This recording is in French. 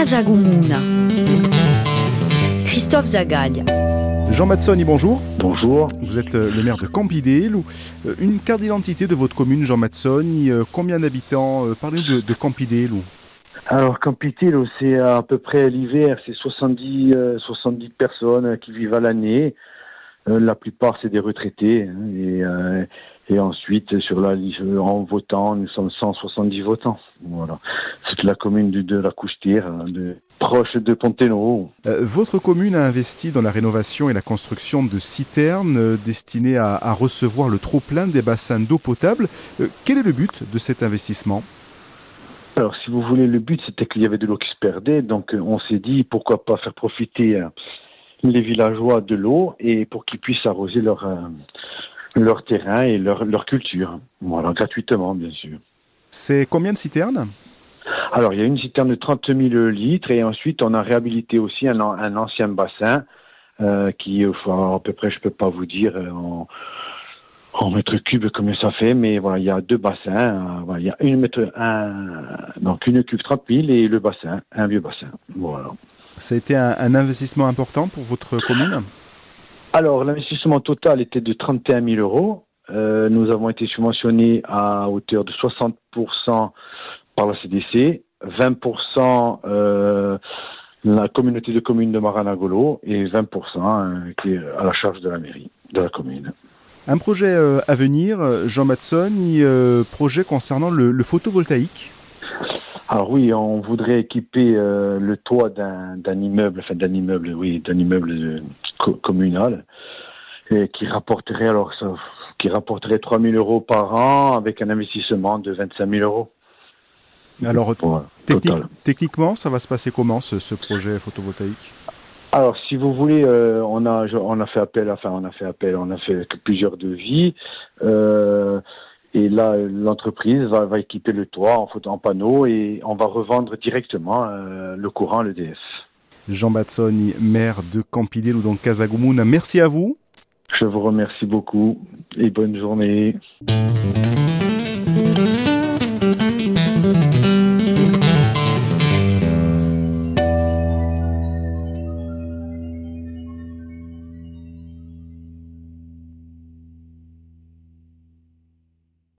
Casagumuna. Christophe Zagaglia. Jean Matsoni, bonjour. Bonjour. Vous êtes euh, le maire de Campidel. Euh, Une carte d'identité de votre commune, Jean Matsoni. euh, Combien d'habitants Parlez-nous de, de. Alors, Campitil, c'est à peu près l'hiver, c'est 70, euh, 70 personnes qui vivent à l'année. La plupart, c'est des retraités. hein, et, et ensuite, sur la liste, en votant, nous sommes 170 votants. Voilà. C'est la commune de, de la Couche-Tire, hein, de, proche de Ponténo. Euh, votre commune a investi dans la rénovation et la construction de citernes euh, destinées à, à recevoir le trop-plein des bassins d'eau potable. Euh, quel est le but de cet investissement? Alors, si vous voulez, le but, c'était qu'il y avait de l'eau qui se perdait. Donc, on s'est dit, pourquoi pas faire profiter les villageois de l'eau et pour qu'ils puissent arroser leur, leur terrain et leur, leur culture. Voilà, gratuitement, bien sûr. C'est combien de citernes? Alors, il y a une citerne de 30 000 litres et ensuite, on a réhabilité aussi un, an- un ancien bassin euh, qui, enfin, à peu près, je peux pas vous dire euh, en, en mètres cubes combien ça fait, mais voilà, il y a deux bassins. euh, voilà, il y a une mètre, un, donc une cube 30 000 et le bassin, un vieux bassin. Voilà. Ça a été un, un investissement important pour votre commune? Alors, l'investissement total était de 31 000 euros. Euh, nous avons été subventionnés à hauteur de 60% par la CDC, 20% euh, la communauté de communes de Maranagolo et 20% euh, qui est à la charge de la mairie de la commune. Un projet euh, à venir, euh, Jean Matsoni, euh, projet concernant le, le photovoltaïque? Alors oui, on voudrait équiper euh, le toit d'un d'un immeuble, enfin d'un immeuble, oui, d'un immeuble euh, co- communal, et qui rapporterait alors ça, qui rapporterait 3 000 euros par an avec un investissement de 25 000 euros. Alors, Voilà, techniquement, ça va se passer comment ce, ce projet photovoltaïque? Alors, si vous voulez, euh, on a on a fait appel, enfin on a fait appel, on a fait plusieurs devis. euh, et là, l'entreprise va, va équiper le toit en, photo- en panneau et on va revendre directement euh, le courant à l'EDF. Jean Matsoni, maire de Campidel ou donc Casagumuna, merci à vous. Je vous remercie beaucoup et bonne journée.